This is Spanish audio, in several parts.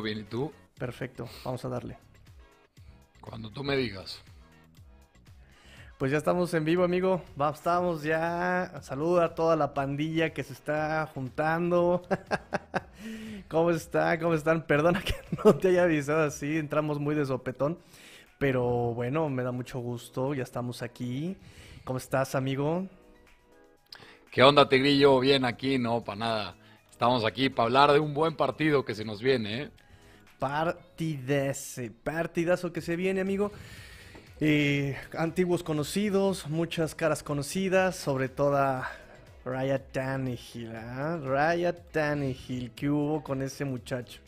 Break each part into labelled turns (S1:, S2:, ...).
S1: Todo bien, ¿y tú?
S2: Perfecto, vamos a darle.
S1: Cuando tú me digas.
S2: Pues ya estamos en vivo, amigo. Estamos ya. Saluda a toda la pandilla que se está juntando. ¿Cómo está? ¿Cómo están? Perdona que no te haya avisado así. Entramos muy de sopetón. Pero bueno, me da mucho gusto. Ya estamos aquí. ¿Cómo estás, amigo?
S1: ¿Qué onda, Tigrillo? Bien aquí, no, para nada. Estamos aquí para hablar de un buen partido que se nos viene, ¿eh?
S2: Partidese, partidazo que se viene, amigo. Eh, antiguos conocidos, muchas caras conocidas, sobre todo Ryan Tannehill. ¿eh? Ryan Tannehill, ¿qué hubo con ese muchacho?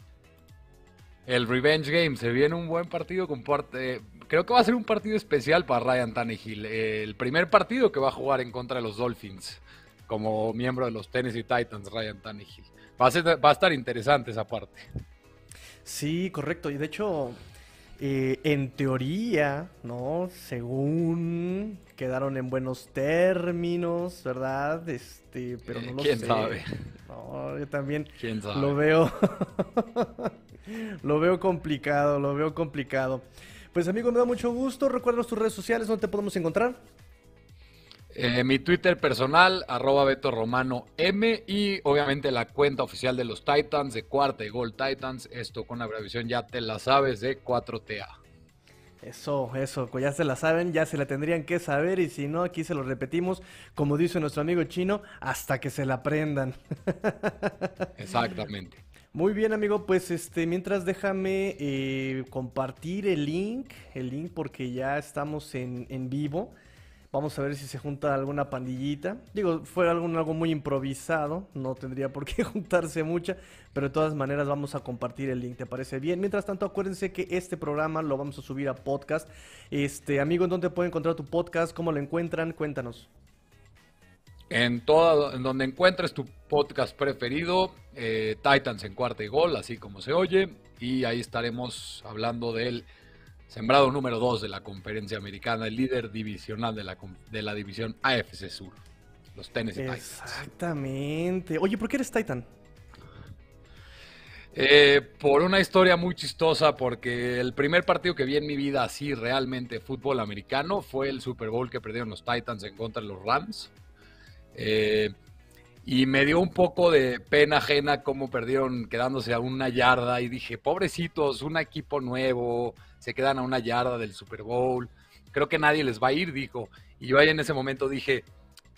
S1: El Revenge Game, se viene un buen partido con parte... Creo que va a ser un partido especial para Ryan Tannehill. El primer partido que va a jugar en contra de los Dolphins como miembro de los Tennessee Titans, Ryan Tannehill. Va a estar interesante esa parte.
S2: Sí, correcto. Y de hecho, eh, en teoría, ¿no? Según quedaron en buenos términos, ¿verdad? Este, pero no lo
S1: ¿Quién
S2: sé.
S1: sabe?
S2: No, yo también
S1: ¿Quién sabe?
S2: lo veo. lo veo complicado, lo veo complicado. Pues amigo, me da mucho gusto. Recuerda tus redes sociales, ¿dónde te podemos encontrar?
S1: Eh, mi Twitter personal, arroba Beto Romano M y obviamente la cuenta oficial de los Titans de Cuarta y Gol Titans, esto con la abreviación ya te la sabes de 4TA.
S2: Eso, eso, pues ya se la saben, ya se la tendrían que saber y si no, aquí se lo repetimos, como dice nuestro amigo chino, hasta que se la aprendan.
S1: Exactamente.
S2: Muy bien, amigo, pues este, mientras déjame eh, compartir el link, el link porque ya estamos en, en vivo. Vamos a ver si se junta alguna pandillita. Digo, fue algo, muy improvisado, no tendría por qué juntarse mucha, pero de todas maneras vamos a compartir el link, ¿te parece bien? Mientras tanto, acuérdense que este programa lo vamos a subir a podcast. Este, amigo, ¿en dónde pueden encontrar tu podcast? ¿Cómo lo encuentran? Cuéntanos.
S1: En todo, en donde encuentres tu podcast preferido, eh, Titans en cuarta y gol, así como se oye, y ahí estaremos hablando del sembrado número 2 de la conferencia americana, el líder divisional de la, de la división AFC Sur, los Tennessee Titans.
S2: Exactamente. Oye, ¿por qué eres Titan?
S1: Eh, por una historia muy chistosa, porque el primer partido que vi en mi vida así realmente fútbol americano fue el Super Bowl que perdieron los Titans en contra de los Rams. Eh, y me dio un poco de pena ajena cómo perdieron quedándose a una yarda y dije, pobrecitos, un equipo nuevo, se quedan a una yarda del Super Bowl, creo que nadie les va a ir, dijo. Y yo ahí en ese momento dije,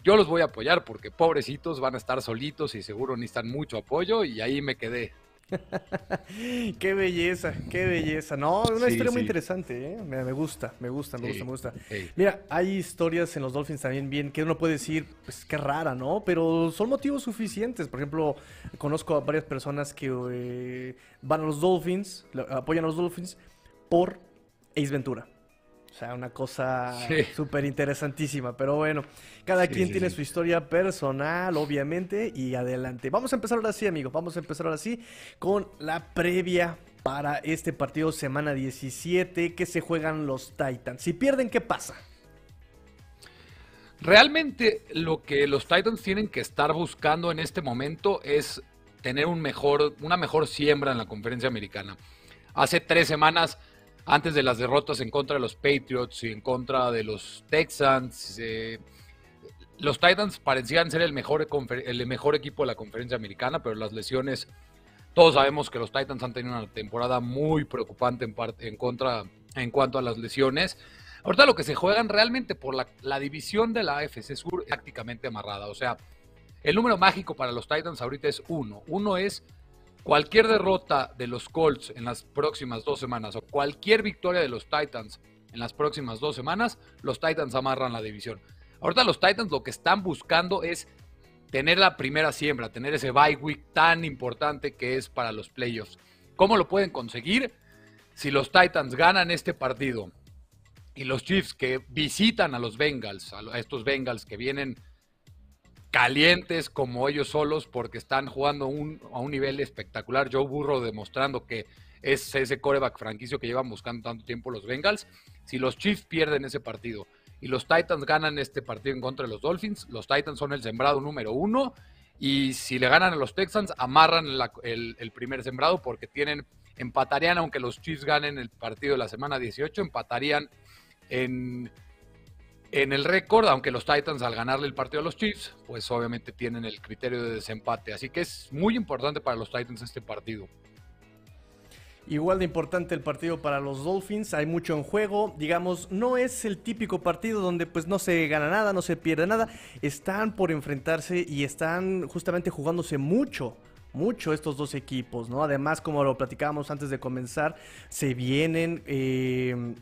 S1: yo los voy a apoyar porque pobrecitos van a estar solitos y seguro necesitan mucho apoyo y ahí me quedé.
S2: qué belleza, qué belleza. No, una
S1: Sí,
S2: historia muy interesante, ¿eh? Me, gusta, me gusta, me
S1: Sí,
S2: gusta, me gusta. Mira, hay historias en los Dolphins también bien que uno puede decir, pues qué rara, ¿no? Pero son motivos suficientes. Por ejemplo, conozco a varias personas que eh, van a los Dolphins, apoyan a los Dolphins por Ace Ventura. O sea, una cosa
S1: Sí.
S2: súper interesantísima. Pero bueno, cada
S1: Sí,
S2: quien
S1: sí,
S2: tiene su historia personal, obviamente, y adelante. Vamos a empezar ahora sí, amigos. Vamos a empezar ahora sí con la previa para este partido semana 17 que se juegan los Titans. Si pierden, ¿qué pasa?
S1: Realmente lo que los Titans tienen que estar buscando en este momento es tener un mejor, una mejor siembra en la conferencia americana. Hace tres semanas, antes de las derrotas en contra de los Patriots y en contra de los Texans, eh, los Titans parecían ser el mejor, el mejor equipo de la conferencia americana, pero las lesiones, todos sabemos que los Titans han tenido una temporada muy preocupante en, en, contra, en cuanto a las lesiones. Ahorita lo que se juegan realmente por la, la división de la AFC Sur es prácticamente amarrada. O sea, el número mágico para los Titans ahorita es uno. Uno es cualquier derrota de los Colts en las próximas dos semanas o cualquier victoria de los Titans en las próximas dos semanas, los Titans amarran la división. Ahorita los Titans lo que están buscando es tener la primera siembra, tener ese bye week tan importante que es para los playoffs. ¿Cómo lo pueden conseguir? Si los Titans ganan este partido y los Chiefs que visitan a los Bengals, a estos Bengals que vienen calientes como ellos solos porque están jugando a un nivel espectacular. Joe Burrow demostrando que es ese coreback franquicio que llevan buscando tanto tiempo los Bengals. Si los Chiefs pierden ese partido y los Titans ganan este partido en contra de los Dolphins, los Titans son el sembrado número uno Y si le ganan a los Texans, amarran el, primer sembrado porque tienen, empatarían, aunque los Chiefs ganen el partido de la semana 18, empatarían en, en el récord, aunque los Titans al ganarle el partido a los Chiefs, pues obviamente tienen el criterio de desempate. Así que es muy importante para los Titans este partido.
S2: Igual de importante el partido para los Dolphins, hay mucho en juego, digamos, no es el típico partido donde pues no se gana nada, no se pierde nada, están por enfrentarse y están justamente jugándose mucho, mucho estos dos equipos, ¿no? Además, como lo platicábamos antes de comenzar, se vienen... Eh,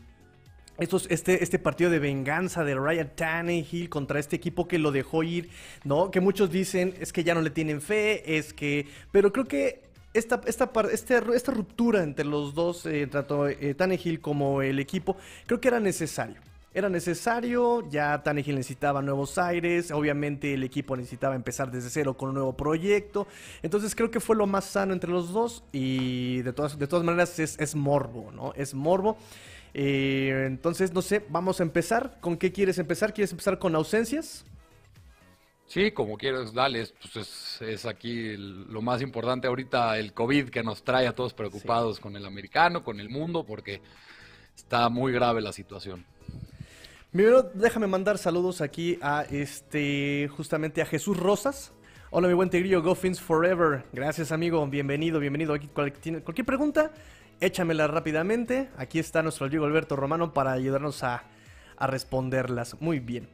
S2: estos, este, este partido de venganza de Ryan Tannehill contra este equipo que lo dejó ir, ¿no? Que muchos dicen es que ya no le tienen fe, es que. Pero creo que esta, esta, este, esta ruptura entre los dos, eh, tanto eh, Tannehill como el equipo, creo que era necesario. Era necesario, ya Tannehill necesitaba nuevos aires, obviamente el equipo necesitaba empezar desde cero con un nuevo proyecto, entonces creo que fue lo más sano entre los dos y de todas, de todas maneras es, es morbo, ¿no? Es morbo. Eh, entonces, no sé, vamos a empezar. ¿Con qué quieres empezar? ¿Quieres empezar con ausencias?
S1: Sí, como quieras, dale, pues es, aquí lo más importante ahorita, el COVID que nos trae a todos preocupados con el americano, con el mundo, porque está muy grave la situación.
S2: Primero, déjame mandar saludos aquí a este, justamente a Jesús Rosas. Hola, mi buen tigrillo, Go Forever. Gracias, amigo. Bienvenido, bienvenido. Aquí, cualquier pregunta, échamela rápidamente. Aquí está nuestro amigo Alberto Romano para ayudarnos a, responderlas. Muy bien.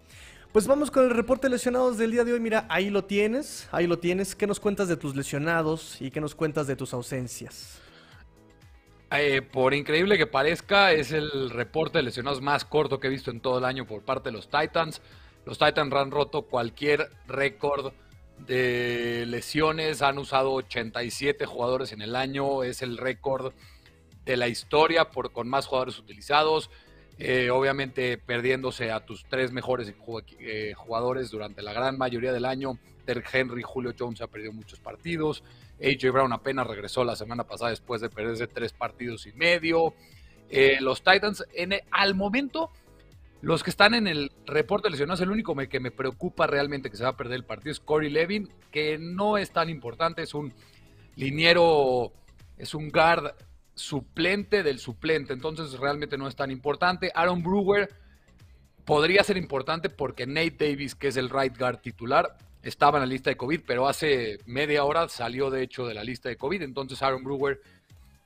S2: Pues vamos con el reporte de lesionados del día de hoy. Mira, ahí lo tienes, ahí lo tienes. ¿Qué nos cuentas de tus lesionados y qué nos cuentas de tus ausencias?
S1: Eh, por increíble que parezca, es el reporte de lesionados más corto que he visto en todo el año por parte de los Titans. Los Titans han roto cualquier récord de lesiones, han usado 87 jugadores en el año, es el récord de la historia por, con más jugadores utilizados. Eh, obviamente perdiéndose a tus tres mejores eh, jugadores durante la gran mayoría del año. Derek Henry, Julio Jones ha perdido muchos partidos. AJ Brown apenas regresó la semana pasada después de perderse tres partidos y medio. Eh, los Titans, en al momento, los que están en el reporte lesionados, el único que me preocupa realmente que se va a perder el partido es Corey Levin, que no es tan importante, es un liniero, es un guard suplente del suplente, entonces realmente no es tan importante. Aaron Brewer podría ser importante porque Nate Davis, que es el right guard titular, estaba en la lista de COVID, pero hace media hora salió de hecho de la lista de COVID, entonces Aaron Brewer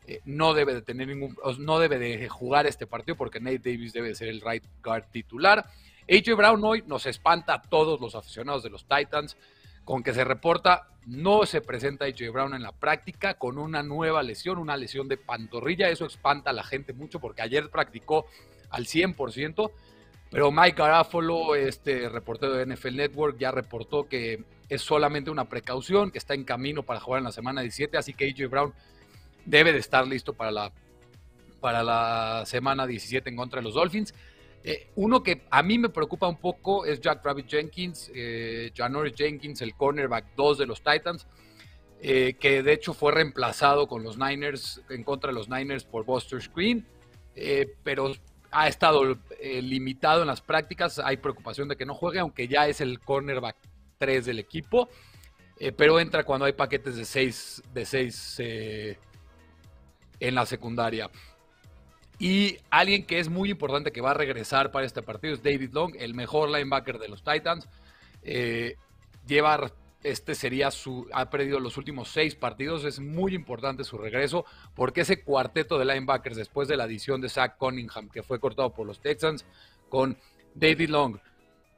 S1: eh, no debe de tener ningún, no debe de jugar este partido porque Nate Davis debe de ser el right guard titular. AJ Brown hoy nos espanta a todos los aficionados de los Titans con que se reporta no se presenta AJ Brown en la práctica con una nueva lesión, una lesión de pantorrilla. Eso espanta a la gente mucho porque ayer practicó al 100%, pero Mike Garafolo, este reportero de NFL Network, ya reportó que es solamente una precaución, que está en camino para jugar en la semana 17, así que AJ Brown debe de estar listo para la, para la semana 17 en contra de los Dolphins. Eh, uno que a mí me preocupa un poco es Jack Rabbit Jenkins, eh, Janoris Jenkins, el cornerback 2 de los Titans, eh, que de hecho fue reemplazado con los Niners, en contra de los Niners por Buster Screen, eh, pero ha estado limitado en las prácticas. Hay preocupación de que no juegue, aunque ya es el cornerback 3 del equipo, pero entra cuando hay paquetes de 6 de seis, en la secundaria. Y alguien que es muy importante que va a regresar para este partido es David Long, el mejor linebacker de los Titans. Eh, lleva, este sería su, ha perdido los últimos seis partidos, es muy importante su regreso, porque ese cuarteto de linebackers después de la adición de Zach Cunningham, que fue cortado por los Texans, con David Long,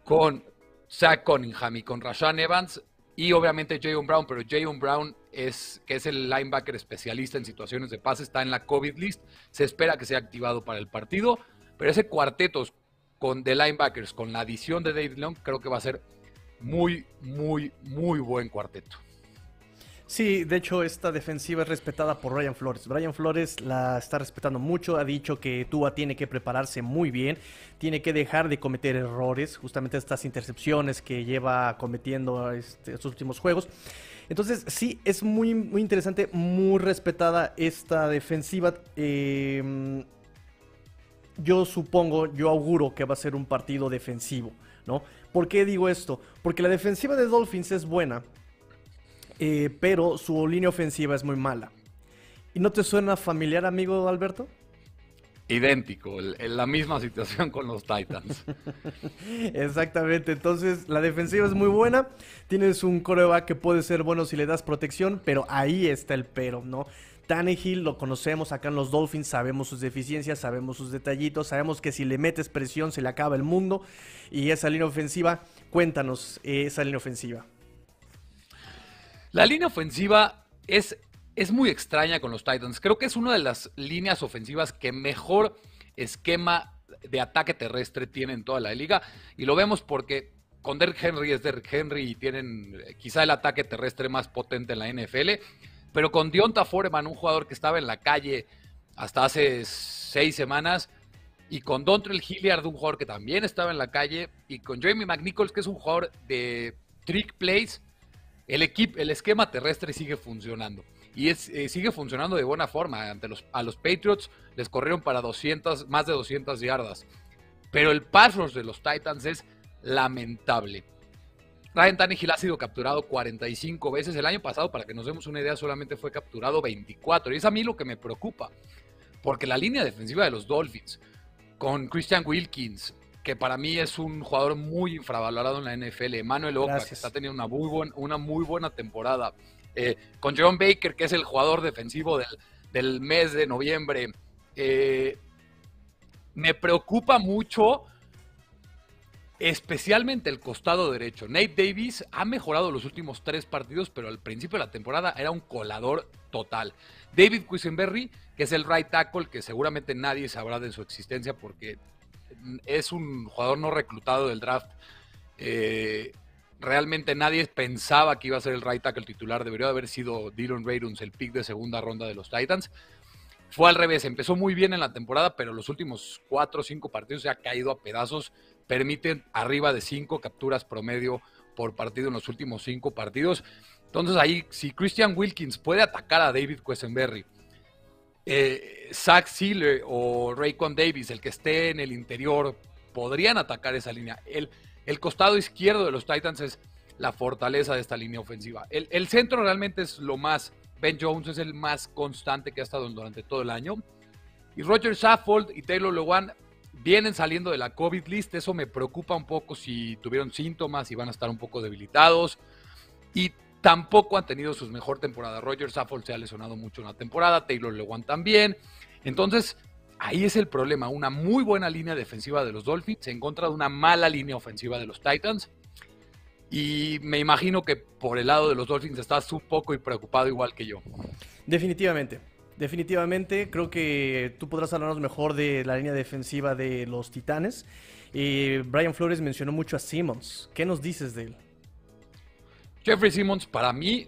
S1: con Zach Cunningham y con Rashan Evans, y obviamente Jayon Brown, pero Jayon Brown es, que es el linebacker especialista en situaciones de pase, está en la COVID list, se espera que sea activado para el partido, pero ese cuarteto con, de linebackers con la adición de David Long creo que va a ser muy, muy, muy buen cuarteto.
S2: Sí, de hecho esta defensiva es respetada por Ryan Flores. Brian Flores la está respetando mucho, ha dicho que Tua tiene que prepararse muy bien, tiene que dejar de cometer errores, justamente estas intercepciones que lleva cometiendo este, estos últimos juegos. Entonces sí, es muy, muy interesante, muy respetada esta defensiva. Em, yo supongo, yo auguro que va a ser un partido defensivo, ¿no? ¿Por qué digo esto? Porque la defensiva de Dolphins es buena, eh, pero su línea ofensiva es muy mala. ¿Y no te suena familiar, amigo Alberto?
S1: Idéntico, en la misma situación con los Titans.
S2: Exactamente, entonces la defensiva es muy buena, tienes un coreback que puede ser bueno si le das protección, pero ahí está el pero, ¿no? Tannehill lo conocemos acá en los Dolphins, sabemos sus deficiencias, sabemos sus detallitos, sabemos que si le metes presión se le acaba el mundo y esa línea ofensiva, cuéntanos esa línea ofensiva.
S1: La línea ofensiva es es muy extraña con los Titans. Creo que es una de las líneas ofensivas que mejor esquema de ataque terrestre tiene en toda la liga. Y lo vemos porque con Derrick Henry es Derrick Henry y tienen eh, quizá el ataque terrestre más potente en la NFL. Pero con Dionta Foreman, un jugador que estaba en la calle hasta hace seis semanas, y con Dontrell Hilliard, un jugador que también estaba en la calle, y con Jamie McNichols, que es un jugador de trick plays, el, equipo, el esquema terrestre sigue funcionando y es, eh, sigue funcionando de buena forma. Ante los, a los Patriots les corrieron para 200, más de 200 yardas. Pero el pass rush de los Titans es lamentable. Ryan Tannehill ha sido capturado 45 veces. El año pasado, para que nos demos una idea, solamente fue capturado 24. Y es a mí lo que me preocupa. Porque la línea defensiva de los Dolphins, con Christian Wilkins, que para mí es un jugador muy infravalorado en la NFL, Emmanuel Oka, que está teniendo una muy, una muy buena temporada, eh, con John Baker, que es el jugador defensivo del, mes de noviembre. Eh, me preocupa mucho, especialmente el costado derecho. Nate Davis ha mejorado los últimos tres partidos, pero al principio de la temporada era un colador total. David Quisenberry, que es el right tackle, que seguramente nadie sabrá de su existencia porque es un jugador no reclutado del draft. Eh, realmente nadie pensaba que iba a ser el right tackle titular. Debería haber sido Dylan Raiduns, el pick de segunda ronda de los Titans. Fue al revés, empezó muy bien en la temporada, pero los últimos cuatro o cinco partidos se ha caído a pedazos. Permiten arriba de cinco capturas promedio por partido en los últimos cinco partidos. Entonces ahí, si Christian Wilkins puede atacar a David Quesenberry, eh, Zach Sealer o Raycon Davis, el que esté en el interior, podrían atacar esa línea. El, el costado izquierdo de los Titans es la fortaleza de esta línea ofensiva. El, centro realmente es lo más. Ben Jones es el más constante que ha estado durante todo el año. Y Roger Saffold y Taylor Lewan vienen saliendo de la COVID list. Eso me preocupa un poco si tuvieron síntomas y van a estar un poco debilitados. Y tampoco han tenido su mejor temporada. Roger Saffold se ha lesionado mucho en la temporada. Taylor Lewan también. Entonces, Ahí es el problema, una muy buena línea defensiva de los Dolphins en contra de una mala línea ofensiva de los Titans. Y me imagino que por el lado de los Dolphins estás un poco preocupado igual que yo.
S2: Definitivamente, definitivamente. Creo que tú podrás hablarnos mejor de la línea defensiva de los Titanes. Y Brian Flores mencionó mucho a Simmons. ¿Qué nos dices de él?
S1: Jeffrey Simmons, para mí,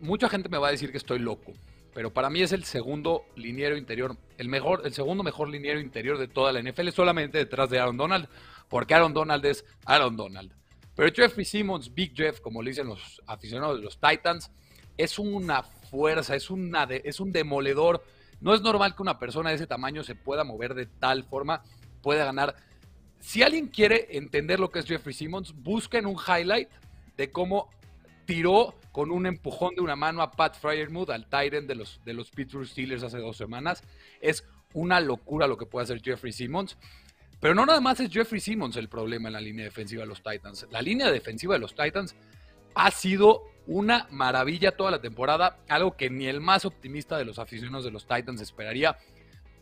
S1: mucha gente me va a decir que estoy loco pero para mí es el segundo liniero interior, el mejor, el segundo mejor liniero interior de toda la NFL, solamente detrás de Aaron Donald, porque Aaron Donald es Aaron Donald. Pero Jeffrey Simmons, Big Jeff, como le dicen los aficionados de los Titans, es una fuerza, es, una es un demoledor. No es normal que una persona de ese tamaño se pueda mover de tal forma, pueda ganar. Si alguien quiere entender lo que es Jeffrey Simmons, busquen un highlight de cómo tiró con un empujón de una mano a Pat Fryermuth, al Tyrant de los, de los Pittsburgh Steelers hace dos semanas. Es una locura lo que puede hacer Jeffrey Simmons. Pero no nada más es Jeffrey Simmons el problema en la línea defensiva de los Titans. La línea defensiva de los Titans ha sido una maravilla toda la temporada, algo que ni el más optimista de los aficionados de los Titans esperaría.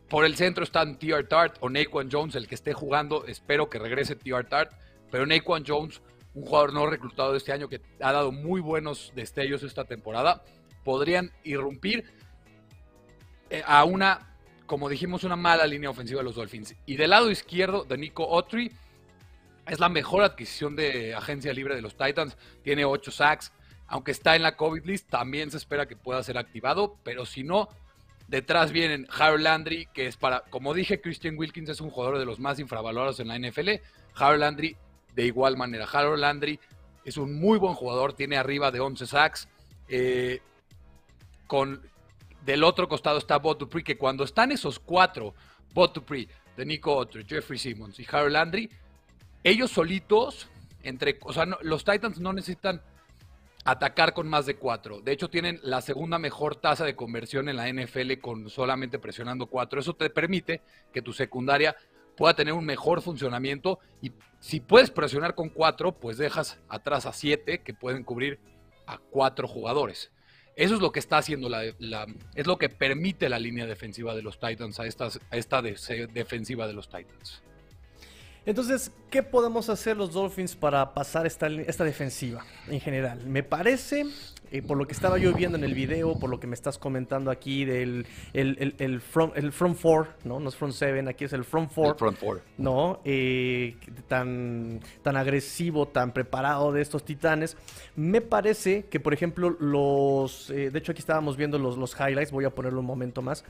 S1: Por el centro están T.R. Tart o Naquan Jones, el que esté jugando. Espero que regrese T.R. Tart. Pero Naquan Jones un jugador no reclutado de este año que ha dado muy buenos destellos esta temporada, podrían irrumpir eh, a una, como dijimos, una mala línea ofensiva de los Dolphins. Y del lado izquierdo de Nico Autry, es la mejor adquisición de agencia libre de los Titans, tiene 8 sacks, aunque está en la COVID list, también se espera que pueda ser activado, pero si no, detrás vienen Harold Landry, que es para, como dije, Christian Wilkins es un jugador de los más infravalorados en la NFL, Harold Landry de igual manera. Harold Landry es un muy buen jugador, tiene arriba de 11 sacks. Eh, con, del otro costado está Bob Dupree, que cuando están esos cuatro, Bob Dupree, de Nico Otter, Jeffrey Simmons y Harold Landry, ellos solitos, entre, o sea, los Titans no necesitan atacar con más de cuatro. De hecho, tienen la segunda mejor tasa de conversión en la NFL con solamente presionando cuatro. Eso te permite que tu secundaria pueda tener un mejor funcionamiento y si puedes presionar con cuatro, pues dejas atrás a siete que pueden cubrir a cuatro jugadores. Eso es lo que está haciendo la, es lo que permite la línea defensiva de los Titans a, estas, esta defensiva de los Titans.
S2: Entonces, ¿qué podemos hacer los Dolphins para pasar esta, esta defensiva en general? Me parece, eh, por lo que estaba yo viendo en el video, por lo que me estás comentando aquí del el, el, front, el front four, ¿no? No es front seven, aquí es el front four.
S1: El front four.
S2: ¿No? Eh, tan, tan agresivo, tan preparado de estos titanes. Me parece que, por ejemplo, los... Eh, de hecho, aquí estábamos viendo los, los highlights, voy a ponerlo un momento más.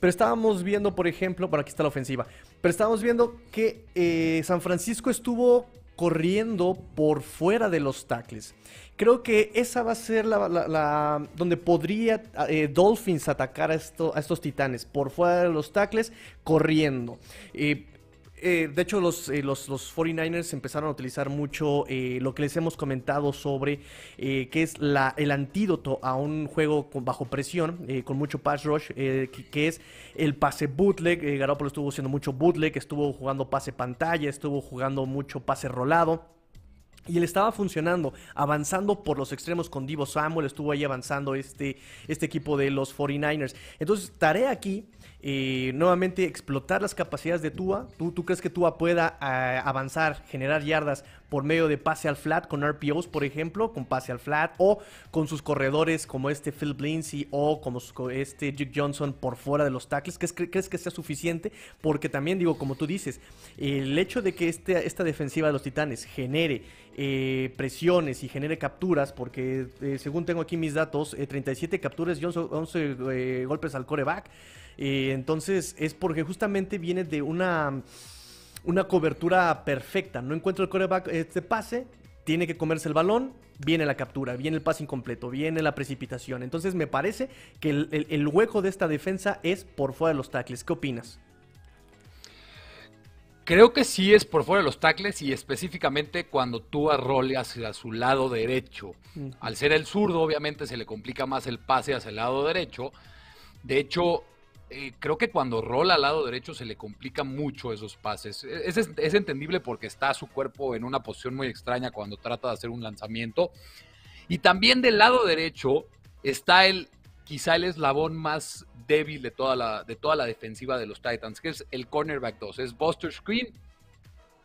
S2: Pero estábamos viendo, por ejemplo, por aquí está la ofensiva, pero estábamos viendo que San Francisco estuvo corriendo por fuera de los tackles. Creo que esa va a ser la, donde podría eh, Dolphins atacar a, esto, a, estos titanes, por fuera de los tackles, corriendo. Eh, eh, de hecho, los, eh, los, 49ers empezaron a utilizar mucho eh, lo que les hemos comentado sobre que es la, el antídoto a un juego con, bajo presión, con mucho pass rush, que, es el pase bootleg. Garoppolo estuvo haciendo mucho bootleg, estuvo jugando pase pantalla, estuvo jugando mucho pase rolado. Y él estaba funcionando, avanzando por los extremos con Divo Samuel, estuvo ahí avanzando este, este equipo de los 49ers. Entonces, tarea aquí eh, nuevamente explotar las capacidades de Tua. ¿Tú, crees que Tua pueda eh, avanzar, generar yardas por medio de pase al flat con RPOs, por ejemplo, con pase al flat o con sus corredores como este Phil Lindsay o como este Jake Johnson por fuera de los tackles? ¿Crees, ¿Crees, que sea suficiente? Porque también digo, como tú dices, el hecho de que este, esta defensiva de los Titanes genere eh, presiones y genere capturas, porque según tengo aquí mis datos, 37 capturas y 11, golpes al coreback. Eh, entonces es porque justamente viene de una, una cobertura perfecta. No encuentro el coreback este pase, tiene que comerse el balón, viene la captura, viene el pase incompleto, viene la precipitación. Entonces me parece que el, hueco de esta defensa es por fuera de los tackles. ¿Qué opinas?
S1: Creo que sí es por fuera de los tackles y específicamente cuando tú arrole hacia su lado derecho. Al ser el zurdo, obviamente se le complica más el pase hacia el lado derecho. De hecho, eh, creo que cuando rola al lado derecho se le complica mucho esos pases. E, es, entendible porque está su cuerpo en una posición muy extraña cuando trata de hacer un lanzamiento. Y también del lado derecho está el, quizá el eslabón más débil de toda la, de toda la defensiva de los Titans, que es el cornerback 2. Es Buster Screen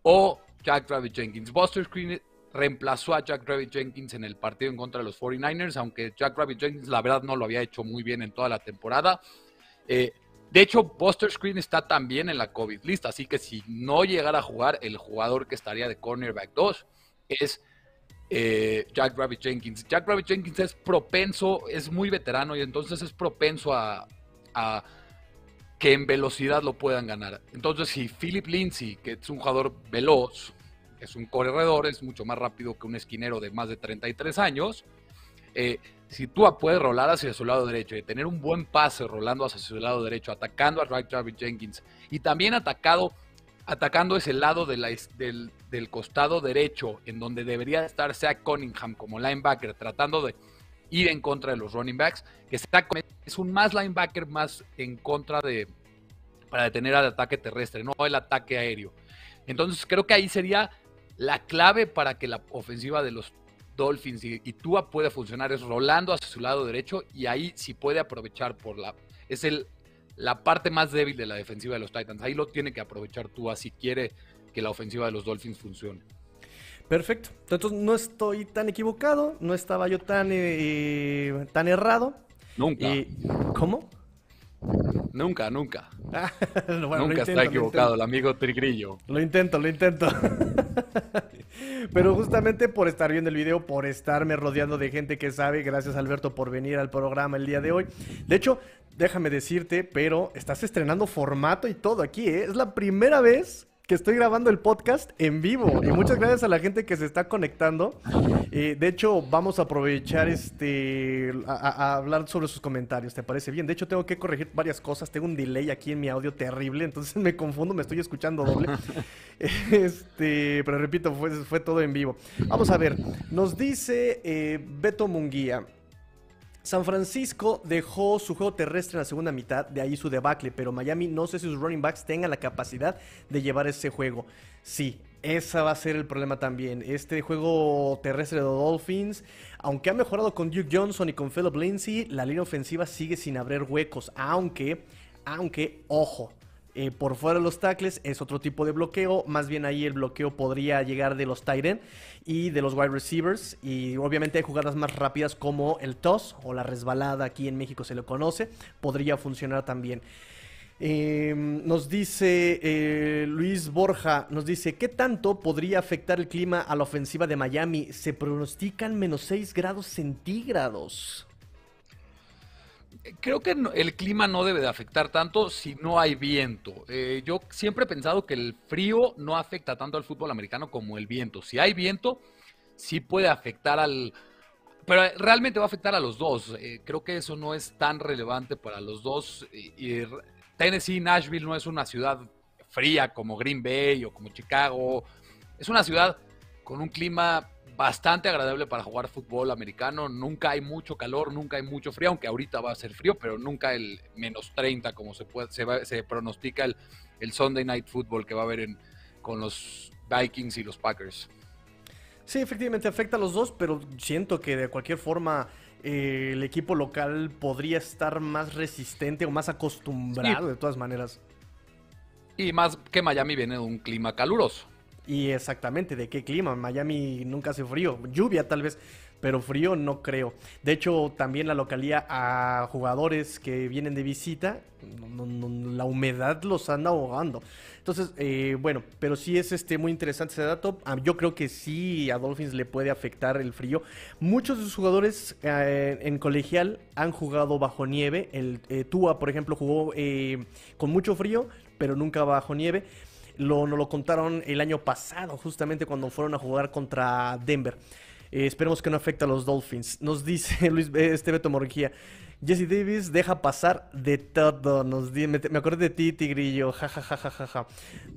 S1: o Jack Rabbit Jenkins. Buster Screen reemplazó a Jack Rabbit Jenkins en el partido en contra de los 49ers, aunque Jack Rabbit Jenkins la verdad no lo había hecho muy bien en toda la temporada. Eh, de hecho, Buster Screen está también en la COVID lista, así que si no llegara a jugar, el jugador que estaría de cornerback 2 es eh, Jack Rabbit Jenkins. Jack Rabbit Jenkins es propenso, es muy veterano y entonces es propenso a, que en velocidad lo puedan ganar. Entonces, si Philip Lindsay, que es un jugador veloz, es un corredor, es mucho más rápido que un esquinero de más de 33 años, eh, si tú puedes rolar hacia su lado derecho y tener un buen pase rolando hacia su lado derecho, atacando a Right Travis Jenkins y también atacado, atacando ese lado del, del, costado derecho en donde debería estar Zach Cunningham como linebacker tratando de ir en contra de los running backs, que es un más linebacker más en contra de para detener al ataque terrestre, no el ataque aéreo. Entonces creo que ahí sería la clave para que la ofensiva de los Dolphins y, Tua puede funcionar es rolando hacia su lado derecho y ahí sí puede aprovechar por la... Es el, la parte más débil de la defensiva de los Titans. Ahí lo tiene que aprovechar Tua si quiere que la ofensiva de los Dolphins funcione.
S2: Perfecto. Entonces no estoy tan equivocado, no estaba yo tan, eh, tan errado.
S1: Nunca.
S2: ¿Cómo?
S1: Nunca, nunca. nunca está equivocado el amigo Trigrillo.
S2: Lo intento, lo intento. Pero justamente por estar viendo el video, por estarme rodeando de gente que sabe, gracias Alberto por venir al programa el día de hoy. De hecho, déjame decirte, pero estás estrenando formato y todo aquí, ¿eh? Es la primera vez que estoy grabando el podcast en vivo. Y muchas gracias a la gente que se está conectando. Eh, de hecho, vamos a aprovechar este a, hablar sobre sus comentarios. ¿Te parece bien? De hecho, tengo que corregir varias cosas. Tengo un delay aquí en mi audio terrible, entonces me confundo, me estoy escuchando doble. este, pero repito, fue, fue todo en vivo. Vamos a ver. Nos dice eh, Beto Munguía. San Francisco dejó su juego terrestre en la segunda mitad, de ahí su debacle, pero Miami no sé si sus running backs tengan la capacidad de llevar ese juego. Sí, ese va a ser el problema también. Este juego terrestre de Dolphins, aunque ha mejorado con Duke Johnson y con Philip Lindsay, la línea ofensiva sigue sin abrir huecos, aunque, aunque, ojo, eh, por fuera de los tackles es otro tipo de bloqueo. Más bien ahí el bloqueo podría llegar de los tight end y de los wide receivers. Y obviamente hay jugadas más rápidas como el toss o la resbalada, aquí en México se lo conoce. Podría funcionar también. Em, nos dice eh, Luis Borja, nos dice, ¿qué tanto podría afectar el clima a la ofensiva de Miami? Se pronostican menos 6 grados centígrados
S1: creo que el clima no debe de afectar tanto si no hay viento. Eh, yo siempre he pensado que el frío no afecta tanto al fútbol americano como el viento. Si hay viento, sí puede afectar al... Pero realmente va a afectar a los dos. Eh, creo que eso no es tan relevante para los dos. Tennessee, Nashville no es una ciudad fría como Green Bay o como Chicago. Es una ciudad con un clima bastante agradable para jugar fútbol americano. Nunca hay mucho calor, nunca hay mucho frío, aunque ahorita va a ser frío, pero nunca el menos 30 como se, puede, se, pronostica el, el, Sunday Night Football que va a haber en, con los Vikings y los Packers.
S2: Sí, efectivamente afecta a los dos, pero siento que de cualquier forma eh, el equipo local podría estar más resistente o más acostumbrado de todas maneras.
S1: Y más que Miami viene de un clima caluroso.
S2: Y exactamente, ¿de qué clima? Miami nunca hace frío. Lluvia tal vez, pero frío no creo. De hecho, también la localía a jugadores que vienen de visita, la humedad los anda ahogando. Entonces, eh, bueno, pero sí es este muy interesante ese dato. Ah, yo creo que sí a Dolphins le puede afectar el frío. Muchos de sus jugadores eh, en colegial han jugado bajo nieve. El eh, Tua, por ejemplo, jugó con mucho frío, pero nunca bajo nieve. Lo, nos lo contaron el año pasado, justamente cuando fueron a jugar contra Denver. Eh, esperemos que no afecte a los Dolphins. Nos dice Luis este Beto. Jesse Davis deja pasar de todo. Nos me, me, acordé de ti, Tigrillo. Ja, ja, ja, ja, ja, ja.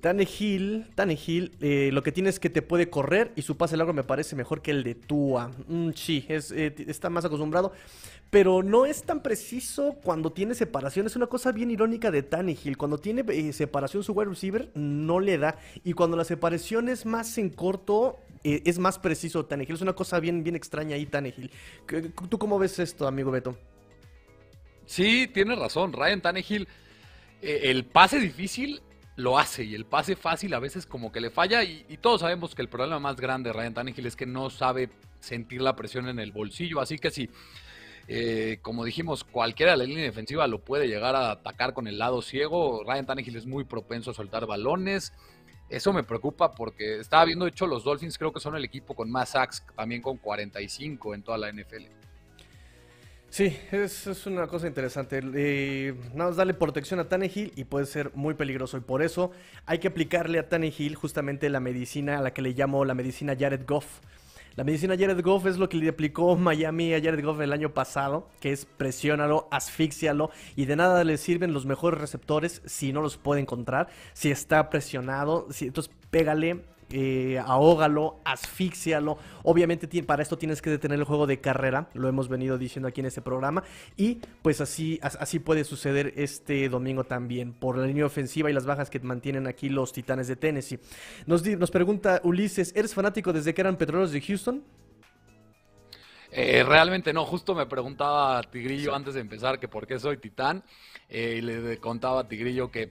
S2: Tannehill, eh, lo que tiene es que te puede correr y su pase largo me parece mejor que el de Tua. Mm, sí, es, eh, está más acostumbrado pero no es tan preciso cuando tiene separación. Es una cosa bien irónica de Tannehill. Cuando tiene eh, separación su wide receiver, no le da. Y cuando la separación es más en corto, eh, es más preciso Tannehill. Es una cosa bien, bien extraña ahí, Tannehill. ¿Tú cómo ves esto, amigo Beto?
S1: Sí, tiene razón. Ryan Tannehill, eh, el pase difícil lo hace y el pase fácil a veces como que le falla y, y, todos sabemos que el problema más grande de Ryan Tannehill es que no sabe sentir la presión en el bolsillo, así que si eh, como dijimos, cualquiera de la línea defensiva lo puede llegar a atacar con el lado ciego. Ryan Tannehill es muy propenso a soltar balones. Eso me preocupa porque estaba viendo, de hecho, los Dolphins creo que son el equipo con más sacks, también con 45 en toda la NFL.
S2: Sí, es, una cosa interesante. Eh, nada más darle protección a Tannehill y puede ser muy peligroso. Y por eso hay que aplicarle a Tannehill justamente la medicina a la que le llamo la medicina Jared Goff. La medicina Jared Goff es lo que le aplicó Miami a Jared Goff el año pasado, que es presiónalo, asfixialo y de nada le sirven los mejores receptores si no los puede encontrar, si está presionado, si, entonces pégale, eh, ahógalo, asfixialo. Obviamente para esto tienes que detener el juego de carrera, lo hemos venido diciendo aquí en este programa. Y pues así, así puede suceder este domingo también, por la línea ofensiva y las bajas que mantienen aquí los Titanes de Tennessee. Nos, nos pregunta Ulises, ¿eres fanático desde que eran Petroleros de Houston?
S1: Eh, realmente no, justo me preguntaba a Tigrillo antes de empezar que por qué soy titán. Eh, y le contaba a Tigrillo que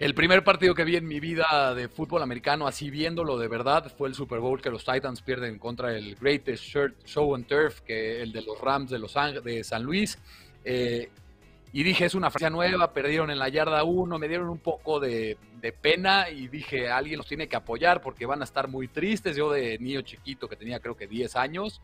S1: el primer partido que vi en mi vida de fútbol americano, así viéndolo de verdad, fue el Super Bowl que los Titans pierden contra el Greatest Show on Turf, que el de los Rams de, los de San Luis. Eh, y dije, es una franquicia nueva, perdieron en la yarda 1, me dieron un poco de, pena y dije, alguien los tiene que apoyar porque van a estar muy tristes. Yo de niño chiquito que tenía creo que 10 años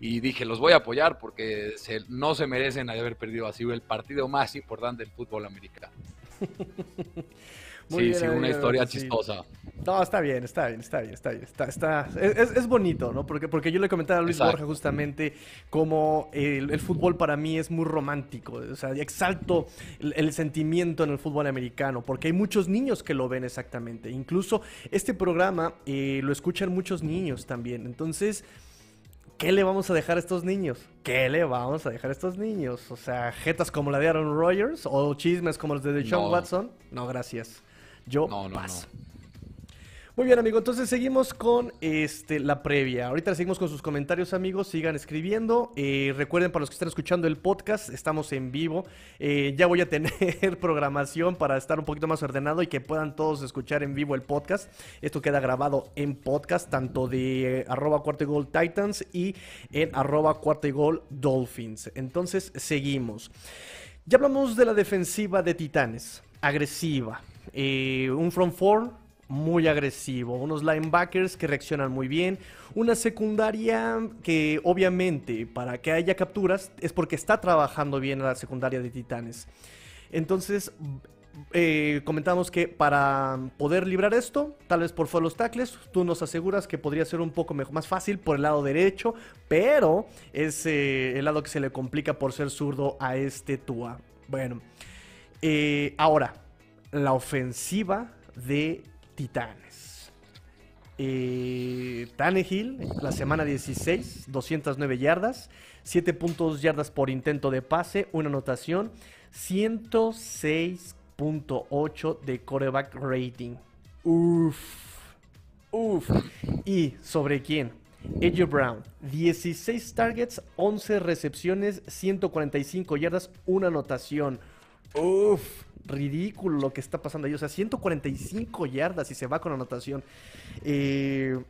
S1: y dije, los voy a apoyar porque no se merecen haber perdido así el partido más importante del fútbol americano. sí, sí, una historia chistosa.
S2: No, está bien, está bien, está bien, está bien. Está, está, es, es, bonito, ¿no? Porque, porque yo le comentaba a Luis Borja justamente cómo el, fútbol para mí es muy romántico. O sea, exalto el, sentimiento en el fútbol americano, porque hay muchos niños que lo ven exactamente. Incluso este programa eh, lo escuchan muchos niños también. Entonces, ¿qué le vamos a dejar a estos niños? ¿Qué le vamos a dejar a estos niños? O sea, jetas como la de Aaron Rodgers o chismes como los de Deshaun Watson. No, gracias. Yo no, paso. Muy bien, amigo. Entonces seguimos con este, la previa. Ahorita seguimos con sus comentarios, amigos. Sigan escribiendo. Eh, recuerden, para los que están escuchando el podcast, estamos en vivo. Eh, ya voy a tener programación para estar un poquito más ordenado y que puedan todos escuchar en vivo el podcast. Esto queda grabado en podcast, tanto de eh, arroba cuarto gol Titans y en arroba cuarto gol Dolphins. Entonces, seguimos. Ya hablamos de la defensiva de Titanes. Agresiva. un front four muy agresivo, unos linebackers que reaccionan muy bien, una secundaria que obviamente para que haya capturas es porque está trabajando bien la secundaria de Titanes. Entonces, eh, comentamos que para poder librar esto, tal vez por los tackles, tú nos aseguras que podría ser un poco más fácil por el lado derecho, pero es eh, el lado que se le complica por ser zurdo a este Tua. Bueno, eh, ahora, la ofensiva de Titanes. Eh, Tannehill, la semana 16, 209 yardas, 7 puntos yardas por intento de pase, una anotación, 106.8 de coreback rating. Uf, uf. ¿Y sobre quién? AJ Brown, 16 targets, 11 recepciones, 145 yardas, una anotación. Uf, ridículo lo que está pasando ahí. O sea, 145 yardas y se va con anotación. Eh,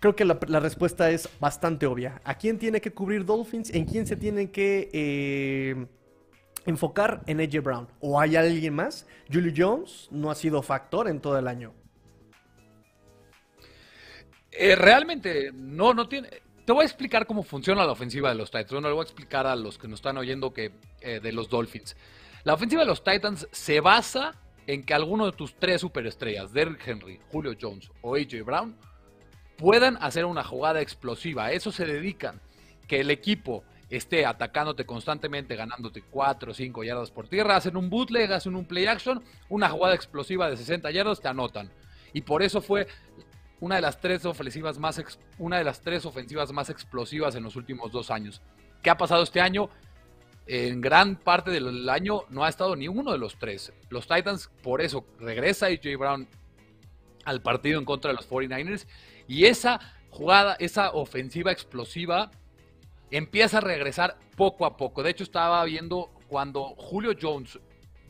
S2: creo que la, respuesta es bastante obvia. ¿A quién tiene que cubrir Dolphins? ¿En quién se tienen que eh, enfocar? En AJ Brown. ¿O hay alguien más? Julio Jones no ha sido factor en todo el año.
S1: Eh, realmente, no, no tiene. Te voy a explicar cómo funciona la ofensiva de los Titans. No le voy a explicar a los que nos están oyendo que de los Dolphins. La ofensiva de los Titans se basa en que alguno de tus tres superestrellas, Derrick Henry, Julio Jones o AJ Brown, puedan hacer una jugada explosiva. A eso se dedican. Que el equipo esté atacándote constantemente, ganándote 4 o 5 yardas por tierra, hacen un bootleg, hacen un play action, una jugada explosiva de 60 yardas, te anotan. Y por eso fue una de las tres ofensivas más, una de las tres ofensivas más explosivas en los últimos dos años. ¿Qué ha pasado este año? En gran parte del año no ha estado ni uno de los tres. Los Titans, por eso, regresa AJ Brown al partido en contra de los 49ers y esa jugada, esa ofensiva explosiva empieza a regresar poco a poco. De hecho, estaba viendo cuando Julio Jones,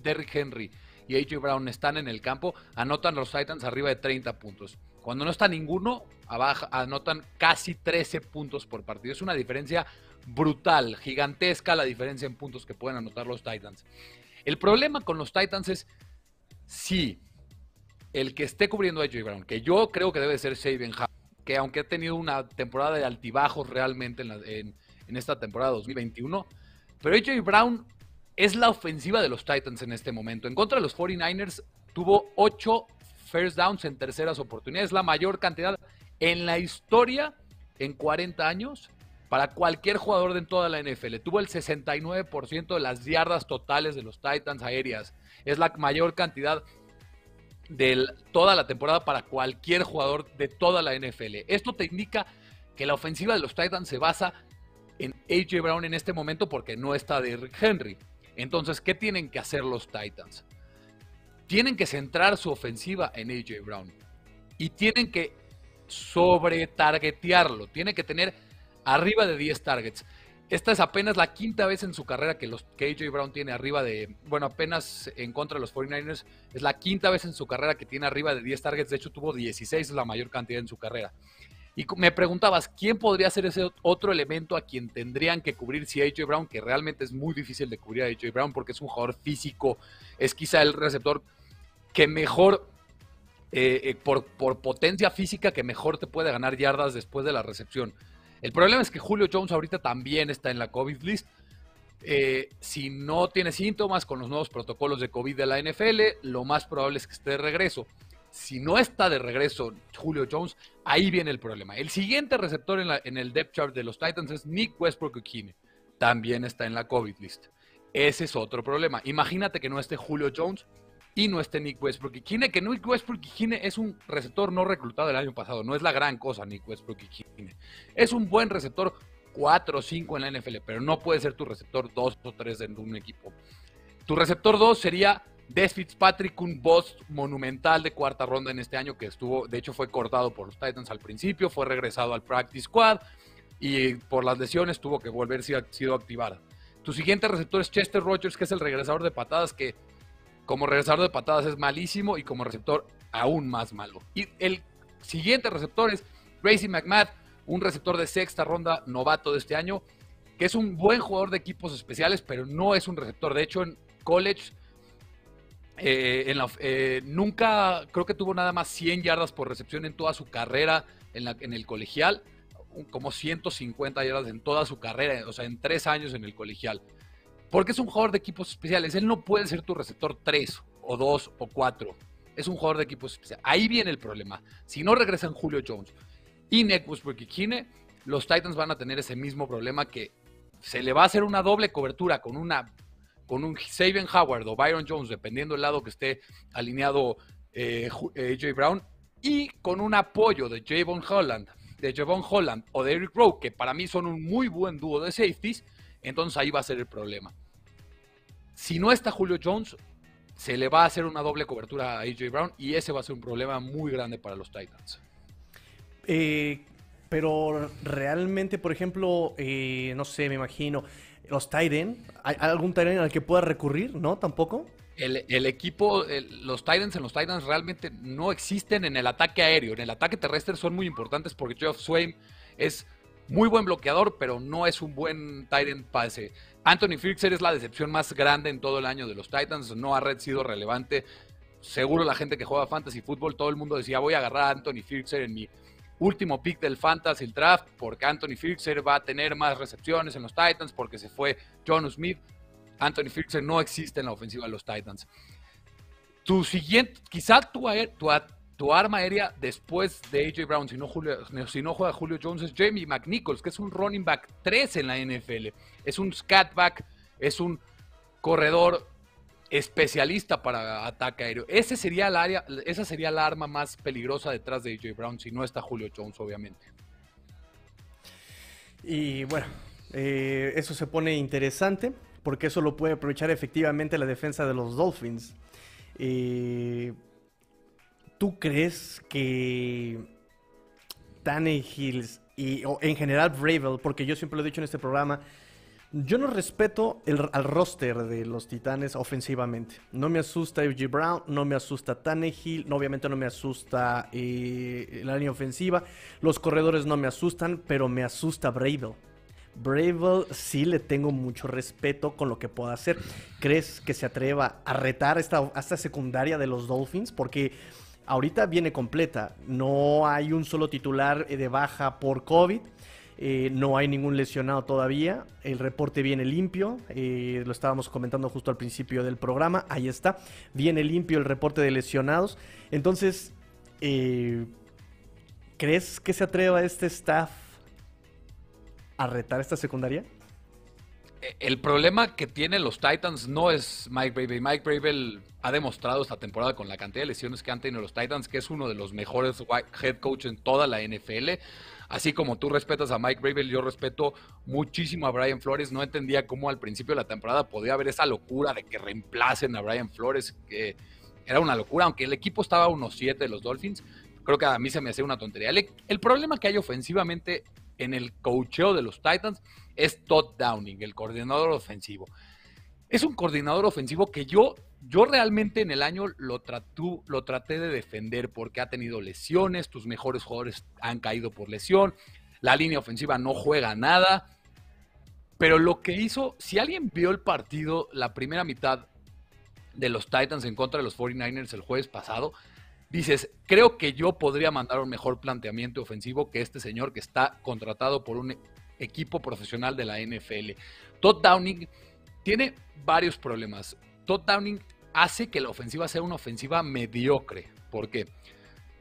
S1: Derrick Henry y AJ Brown están en el campo, anotan los Titans arriba de 30 puntos. Cuando no está ninguno, abajo, anotan casi 13 puntos por partido. Es una diferencia brutal, gigantesca la diferencia en puntos que pueden anotar los Titans. El problema con los Titans es si el que esté cubriendo a AJ Brown, que yo creo que debe ser Saban que aunque ha tenido una temporada de altibajos realmente en, en esta temporada 2021, pero AJ Brown es la ofensiva de los Titans en este momento. En contra de los 49ers tuvo 8 first downs en terceras oportunidades, la mayor cantidad en la historia en 40 años para cualquier jugador de toda la NFL. Tuvo el 69% de las yardas totales de los Titans aéreas. Es la mayor cantidad de toda la temporada para cualquier jugador de toda la NFL. Esto te indica que la ofensiva de los Titans se basa en AJ Brown en este momento porque no está Derrick Henry. Entonces, ¿qué tienen que hacer los Titans? Tienen que centrar su ofensiva en AJ Brown y tienen que sobre targetearlo. Tienen que tener arriba de 10 targets. Esta es apenas la quinta vez en su carrera que, los, que AJ Brown tiene arriba de, bueno, apenas en contra de los 49ers, es la quinta vez en su carrera que tiene arriba de 10 targets, de hecho tuvo 16, es la mayor cantidad en su carrera. Y me preguntabas, ¿quién podría ser ese otro elemento a quien tendrían que cubrir si AJ Brown, que realmente es muy difícil de cubrir a AJ Brown porque es un jugador físico, es quizá el receptor que mejor, eh, eh, por, por potencia física, que mejor te puede ganar yardas después de la recepción. El problema es que Julio Jones ahorita también está en la COVID list. Eh, si no tiene síntomas con los nuevos protocolos de COVID de la NFL, lo más probable es que esté de regreso. Si no está de regreso Julio Jones, ahí viene el problema. El siguiente receptor en, el depth chart de los Titans es Nick Westbrook Kine. También está en la COVID list. Ese es otro problema. Imagínate que no esté Julio Jones y no esté Nick Westbrook y Kine, que Nick Westbrook y Kine es un receptor no reclutado el año pasado. No es la gran cosa Nick Westbrook y Kine. Es un buen receptor 4 o 5 en la NFL, pero no puede ser tu receptor 2 o 3 en un equipo. Tu receptor 2 sería Des Fitzpatrick, un boss monumental de cuarta ronda en este año que estuvo, de hecho fue cortado por los Titans al principio, fue regresado al practice squad y por las lesiones tuvo que volver sido activada. Tu siguiente receptor es Chester Rogers, que es el regresador de patadas que como regresador de patadas es malísimo y como receptor aún más malo. Y el siguiente receptor es Gracie McMath, un receptor de sexta ronda novato de este año, que es un buen jugador de equipos especiales, pero no es un receptor. De hecho, en college eh, eh, nunca, creo que tuvo nada más 100 yardas por recepción en toda su carrera en, el colegial, como 150 yardas en toda su carrera, o sea, en tres años en el colegial. Porque es un jugador de equipos especiales. Él no puede ser tu receptor 3 o 2 o 4. Es un jugador de equipos especiales. Ahí viene el problema. Si no regresan Julio Jones, y Nick y Kine, los Titans van a tener ese mismo problema que se le va a hacer una doble cobertura con una con un Sabian Howard o Byron Jones, dependiendo del lado que esté alineado eh, AJ Brown, y con un apoyo de Javon Holland, de Javon Holland o de Eric Rowe, que para mí son un muy buen dúo de safeties, entonces ahí va a ser el problema. Si no está Julio Jones, se le va a hacer una doble cobertura a AJ Brown y ese va a ser un problema muy grande para los Titans.
S2: Eh, pero realmente, por ejemplo, eh, no sé, me imagino, los Titans, ¿hay algún Titan al que pueda recurrir? ¿No? ¿Tampoco?
S1: El, equipo, los Titans en los Titans realmente no existen en el ataque aéreo. En el ataque terrestre son muy importantes porque Geoff Swain es muy buen bloqueador, pero no es un buen Titan pase. Anthony Firkser es la decepción más grande en todo el año de los Titans. No ha sido relevante. Seguro la gente que juega fantasy fútbol, todo el mundo decía, voy a agarrar a Anthony Firkser en mi último pick del Fantasy Draft, porque Anthony Firkser va a tener más recepciones en los Titans, porque se fue John Smith. Anthony Firkser no existe en la ofensiva de los Titans. Tu siguiente, quizá tu, tu, tu arma aérea después de AJ Brown, si no, juega Julio Jones, es Jamie McNichols, que es un running back 3 en la NFL. Es un scatback, es un corredor especialista para ataque aéreo. Ese sería el área, esa sería la arma más peligrosa detrás de AJ Brown, si no está Julio Jones, obviamente.
S2: Y bueno, eh, eso se pone interesante, porque eso lo puede aprovechar efectivamente la defensa de los Dolphins. Eh, ¿Tú crees que Tannehill y o en general Bravel, porque yo siempre lo he dicho en este programa, yo no respeto al roster de los Titanes ofensivamente. No me asusta A.J. Brown, no me asusta Tannehill, obviamente no me asusta eh, la línea ofensiva. Los corredores no me asustan, pero me asusta Bravel. Bravel sí le tengo mucho respeto con lo que pueda hacer. ¿Crees que se atreva a retar esta, esta secundaria de los Dolphins? Porque ahorita viene completa. No hay un solo titular de baja por COVID. Eh, no hay ningún lesionado todavía. El reporte viene limpio. Eh, lo estábamos comentando justo al principio del programa. Ahí está. Viene limpio el reporte de lesionados. Entonces, eh, ¿crees que se atreva este staff a retar esta secundaria?
S1: El problema que tienen los Titans no es Mike Bravel. Mike Bravel ha demostrado esta temporada con la cantidad de lesiones que han tenido los Titans que es uno de los mejores head coach en toda la NFL. Así como tú respetas a Mike Bravel, yo respeto muchísimo a Brian Flores. No entendía cómo al principio de la temporada podía haber esa locura de que reemplacen a Brian Flores, que era una locura, aunque el equipo estaba a unos 7 de los Dolphins. Creo que a mí se me hace una tontería. El, problema que hay ofensivamente en el coacheo de los Titans es Todd Downing, el coordinador ofensivo. Es un coordinador ofensivo que yo yo realmente en el año lo, lo traté de defender porque ha tenido lesiones, tus mejores jugadores han caído por lesión, la línea ofensiva no juega nada. Pero lo que hizo, si alguien vio el partido, la primera mitad de los Titans en contra de los 49ers el jueves pasado, dices, creo que yo podría mandar un mejor planteamiento ofensivo que este señor que está contratado por un equipo profesional de la NFL. Todd Downing tiene varios problemas. Todd Downing hace que la ofensiva sea una ofensiva mediocre. ¿Por qué?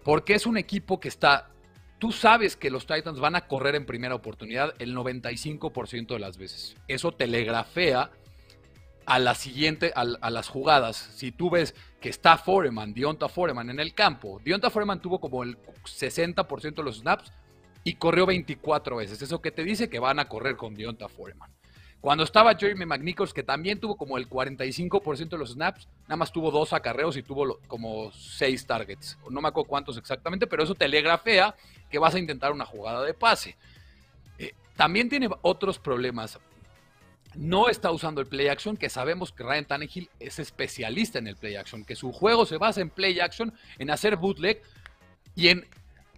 S1: Porque es un equipo que está Tú sabes que los Titans van a correr en primera oportunidad el 95% de las veces. Eso telegrafea a la siguiente, a, las jugadas. Si tú ves que está Foreman, Dionta Foreman en el campo, Dionta Foreman tuvo como el 60% de los snaps y corrió 24 veces. Eso que te dice que van a correr con Dionta Foreman. Cuando estaba Jeremy McNichols, que también tuvo como el 45% de los snaps, nada más tuvo dos acarreos y tuvo como seis targets. No me acuerdo cuántos exactamente, pero eso telegrafea que vas a intentar una jugada de pase. Eh, también tiene otros problemas. No está usando el play action, que sabemos que Ryan Tannehill es especialista en el play action, que su juego se basa en play action, en hacer bootleg y en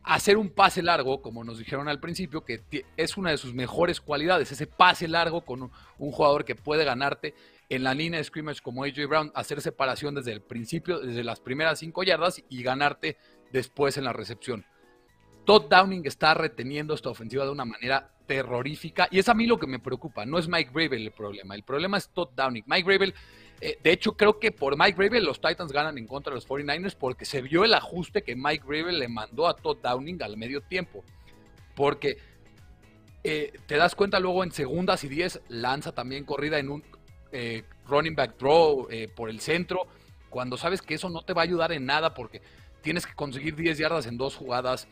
S1: hacer un pase largo, como nos dijeron al principio, que es una de sus mejores cualidades, ese pase largo con un, jugador que puede ganarte en la línea de scrimmage como AJ Brown, hacer separación desde el principio, desde las primeras cinco yardas y ganarte después en la recepción. Todd Downing está reteniendo esta ofensiva de una manera terrorífica y es a mí lo que me preocupa, no es Mike Bravel el problema, el problema es Todd Downing. Mike Bravel eh, de hecho, creo que por Mike Gravel los Titans ganan en contra de los 49ers porque se vio el ajuste que Mike Gravel le mandó a Todd Downing al medio tiempo. Porque eh, te das cuenta luego en segundas y 10 lanza también corrida en un eh, running back draw por el centro, cuando sabes que eso no te va a ayudar en nada porque tienes que conseguir 10 yardas en dos jugadas.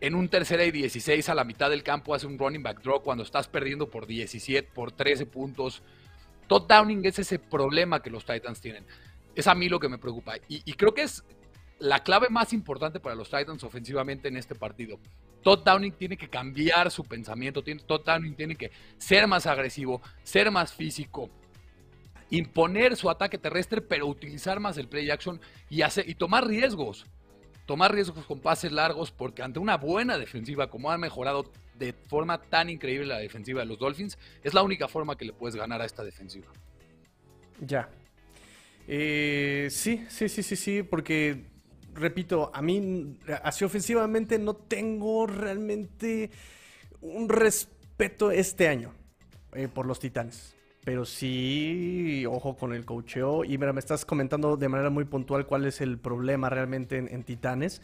S1: en un tercera y 16 a la mitad del campo hace un running back draw cuando estás perdiendo por 17, por 13 puntos. Todd Downing es ese problema que los Titans tienen. Es a mí lo que me preocupa. Y, creo que es la clave más importante para los Titans ofensivamente en este partido. Todd Downing tiene que cambiar su pensamiento. Todd Downing tiene que ser más agresivo, ser más físico, imponer su ataque terrestre, pero utilizar más el play action y, hacer, y tomar riesgos. Tomar riesgos con pases largos, porque ante una buena defensiva, como ha mejorado de forma tan increíble la defensiva de los Dolphins, es la única forma que le puedes ganar a esta defensiva.
S2: Ya. Eh, sí, sí, sí, sí, sí, porque, repito, a mí, así ofensivamente no tengo realmente un respeto este año eh, por los Titanes. Pero sí, ojo con el cocheo. Y mira, me estás comentando de manera muy puntual cuál es el problema realmente en Titanes.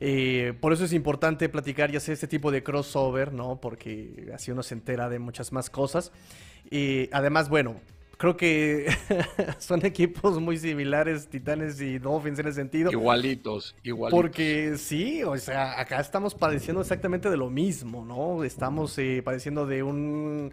S2: Eh, por eso es importante platicar y hacer este tipo de crossover, ¿no? Porque así uno se entera de muchas más cosas. Y además, bueno, creo que son equipos muy similares, Titanes y Dolphins en ese sentido.
S1: Igualitos, igualitos.
S2: Porque sí, o sea, acá estamos padeciendo exactamente de lo mismo, ¿no? Estamos eh, padeciendo de un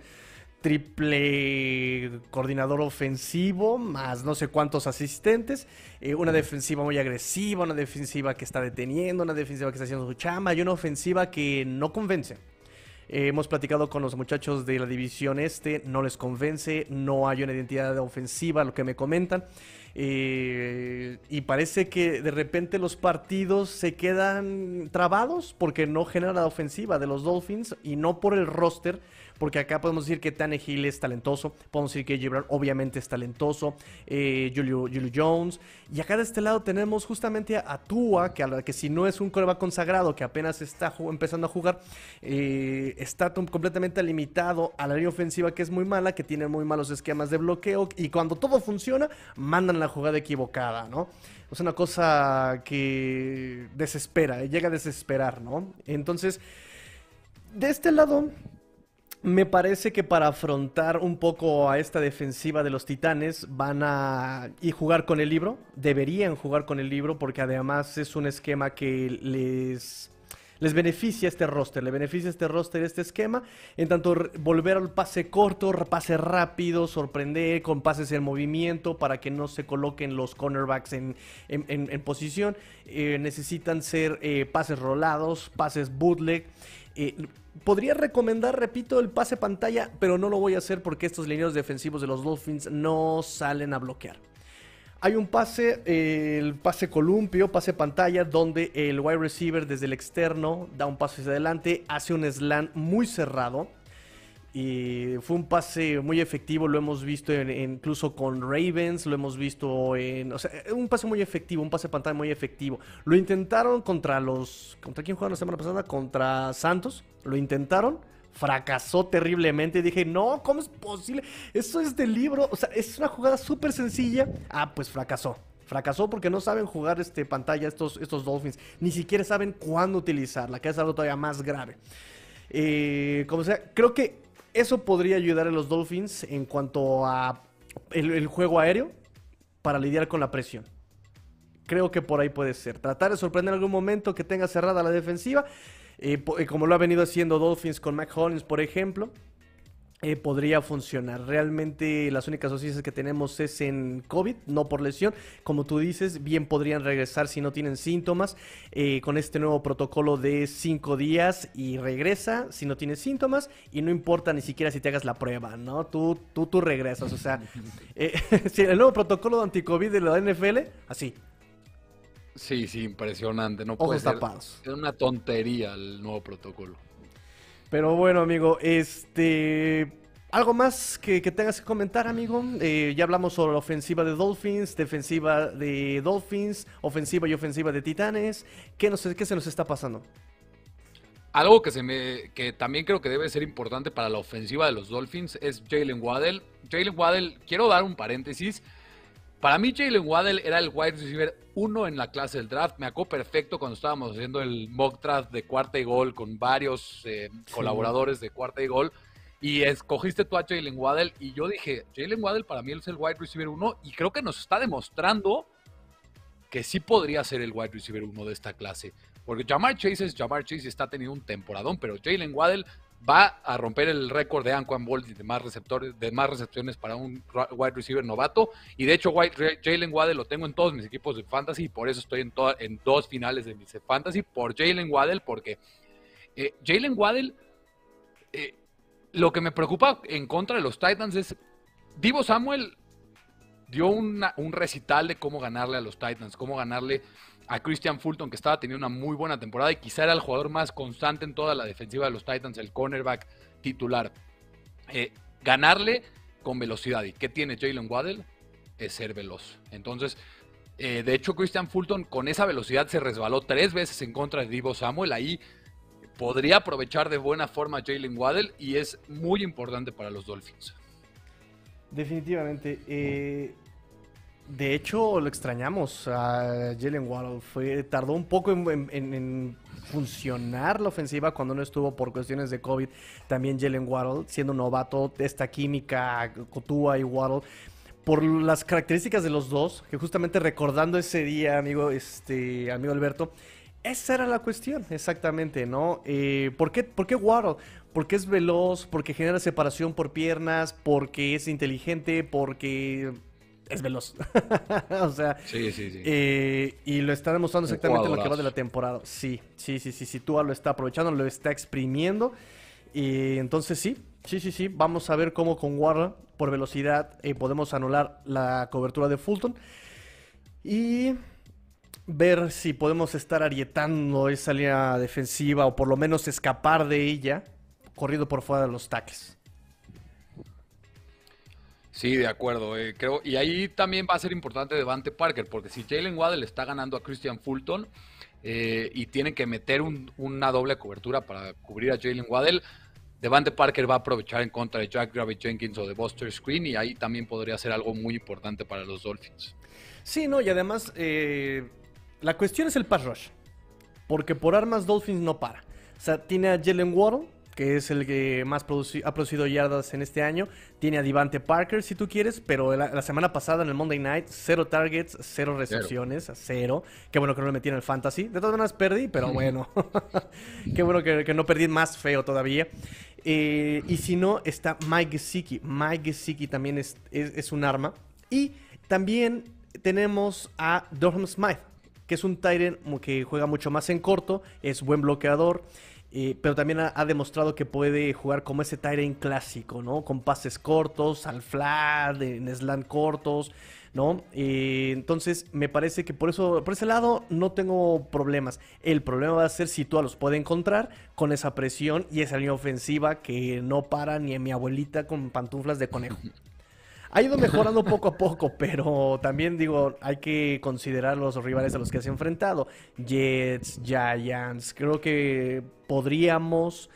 S2: triple coordinador ofensivo, más no sé cuántos asistentes, eh, una defensiva muy agresiva, una defensiva que está deteniendo, una defensiva que está haciendo su chamba y una ofensiva que no convence. Eh, hemos platicado con los muchachos de la división este, no les convence, no hay una identidad ofensiva, lo que me comentan. Eh, y parece que de repente los partidos se quedan trabados porque no genera la ofensiva de los Dolphins y no por el roster, porque acá podemos decir que Tannehill es talentoso, podemos decir que Gibran obviamente es talentoso, eh, Julio, Jones, y acá de este lado tenemos justamente a, Tua, que, a que si no es un coreback consagrado, que apenas está empezando a jugar, eh, está completamente limitado a la línea ofensiva que es muy mala, que tiene muy malos esquemas de bloqueo, y cuando todo funciona, mandan la jugada equivocada, ¿no? Es una cosa que desespera, llega a desesperar, ¿no? Entonces, de este lado, me parece que para afrontar un poco a esta defensiva de los Titanes van a y jugar con el libro, deberían jugar con el libro porque además es un esquema que les les beneficia este roster, le beneficia este roster, este esquema, en tanto volver al pase corto, pase rápido, sorprender con pases en movimiento para que no se coloquen los cornerbacks en, en, posición, eh, necesitan ser eh, pases rolados, pases bootleg. Eh, podría recomendar, repito, el pase pantalla, pero no lo voy a hacer porque estos lineos defensivos de los Dolphins no salen a bloquear. Hay un pase, el pase columpio, pase pantalla, donde el wide receiver desde el externo da un paso hacia adelante, hace un slant muy cerrado. Y fue un pase muy efectivo, lo hemos visto incluso con Ravens, lo hemos visto en... O sea, un pase muy efectivo, un pase pantalla muy efectivo. Lo intentaron contra los... ¿Contra quién jugaron la semana pasada? Contra Santos. Lo intentaron, fracasó terriblemente. Dije, no, ¿cómo es posible? Eso es del libro. O sea, es una jugada súper sencilla. Ah, pues fracasó. Fracasó porque no saben jugar este pantalla estos, estos Dolphins. Ni siquiera saben cuándo utilizarla, que es algo todavía más grave. Eh, como sea, creo que eso podría ayudar a los Dolphins en cuanto a el, juego aéreo para lidiar con la presión. Creo que por ahí puede ser. Tratar de sorprender en algún momento que tenga cerrada la defensiva, eh, eh, como lo ha venido haciendo Dolphins con Mac Hollins, por ejemplo. Eh, podría funcionar. Realmente las únicas dosis que tenemos es en COVID, no por lesión. Como tú dices, bien podrían regresar si no tienen síntomas eh, con este nuevo protocolo de 5 días y regresa si no tienes síntomas y no importa ni siquiera si te hagas la prueba, ¿no? Tú, tú, tú regresas. O sea, eh, el nuevo protocolo de anticovid de la NFL, así.
S1: Sí, sí, impresionante. No puede ser. Es una tontería el nuevo protocolo.
S2: Pero bueno, amigo, este. ¿Algo más que, tengas que comentar, amigo? Eh, ya hablamos sobre la ofensiva de Dolphins, defensiva de Dolphins, ofensiva y ofensiva de Titanes. ¿Qué, qué se nos está pasando?
S1: Algo que, se me, que también creo que debe ser importante para la ofensiva de los Dolphins es Jalen Waddell. Jalen Waddell, quiero dar un paréntesis. Para mí, Jalen Waddell era el wide receiver uno en la clase del draft. Me acuerdo perfecto cuando estábamos haciendo el mock draft de cuarta y gol con varios eh, colaboradores de cuarta y gol. Y escogiste tú a Jalen Waddell. Y yo dije, Jalen Waddell para mí es el wide receiver uno. Y creo que nos está demostrando que sí podría ser el wide receiver uno de esta clase. Porque Jamar Chase es Jamar Chase y está teniendo un temporadón. Pero Jalen Waddell va a romper el récord de Anquan Bolt de más receptores, de más recepciones para un wide receiver novato. Y de hecho, Jalen Waddell lo tengo en todos mis equipos de fantasy y por eso estoy en, en dos finales de mis fantasy por Jalen Waddell, porque eh, Jalen Waddell, eh, lo que me preocupa en contra de los Titans es Divo Samuel dio un recital de cómo ganarle a los Titans, cómo ganarle a Christian Fulton, que estaba teniendo una muy buena temporada y quizá era el jugador más constante en toda la defensiva de los Titans, el cornerback titular. Eh, ganarle con velocidad. ¿Y qué tiene Jalen Waddell? Es ser veloz. Entonces, eh, de hecho, Christian Fulton con esa velocidad se resbaló tres veces en contra de Divo Samuel. Ahí podría aprovechar de buena forma Jalen Waddell y es muy importante para los Dolphins.
S2: Definitivamente. Eh, de hecho, lo extrañamos a Jalen Waddle. Fue, tardó un poco en, funcionar la ofensiva cuando no estuvo por cuestiones de COVID. También Jalen Waddle, siendo novato esta química, Cotua y Waddle. Por las características de los dos, que justamente recordando ese día, amigo, este, amigo Alberto, esa era la cuestión, exactamente, ¿no? Eh, ¿por, qué, ¿Por qué? Porque es veloz, porque genera separación por piernas, porque es inteligente, porque es veloz. o sea,
S1: sí, sí, sí.
S2: Eh, y lo está demostrando exactamente lo que va de la temporada. Sí, sí, sí, sí, sí. Tua lo está aprovechando, lo está exprimiendo. Y entonces sí, sí, sí, sí. Vamos a ver cómo con Warner, por velocidad, eh, podemos anular la cobertura de Fulton. Y ver si podemos estar arietando esa línea defensiva o por lo menos escapar de ella corriendo por fuera de los tackles.
S1: Sí, de acuerdo. Eh, creo, y ahí también va a ser importante Devante Parker, porque si Jalen Waddell está ganando a Christian Fulton eh, y tienen que meter una doble cobertura para cubrir a Jalen Waddell, Devante Parker va a aprovechar en contra de Jack Gravity Jenkins o de Buster Screen y ahí también podría ser algo muy importante para los Dolphins.
S2: Sí, no, y además eh, la cuestión es el pass rush, porque por armas Dolphins no para. O sea, tiene a Jalen Waddell, que es el que más ha producido yardas en este año. Tiene a Divante Parker, si tú quieres, pero la, semana pasada en el Monday Night, cero targets, cero recepciones, cero. Qué bueno que no le metí en el fantasy. De todas maneras perdí, pero bueno. Qué bueno que, no perdí más feo todavía. Eh, y si no, está Mike Gesicki. Mike Gesicki también es, es, un arma. Y también tenemos a Durham Smith, que es un Tyrant que juega mucho más en corto, es buen bloqueador. Eh, pero también ha, demostrado que puede jugar como ese Tyrant clásico, ¿no? Con pases cortos, al flat, en slant cortos, ¿no? Eh, entonces, me parece que por eso, por ese lado, no tengo problemas. El problema va a ser si tú los puede encontrar con esa presión y esa línea ofensiva que no para ni a mi abuelita con pantuflas de conejo. Ha ido mejorando poco a poco, pero también digo, hay que considerar los rivales a los que se ha enfrentado. Jets, Giants, creo que podríamos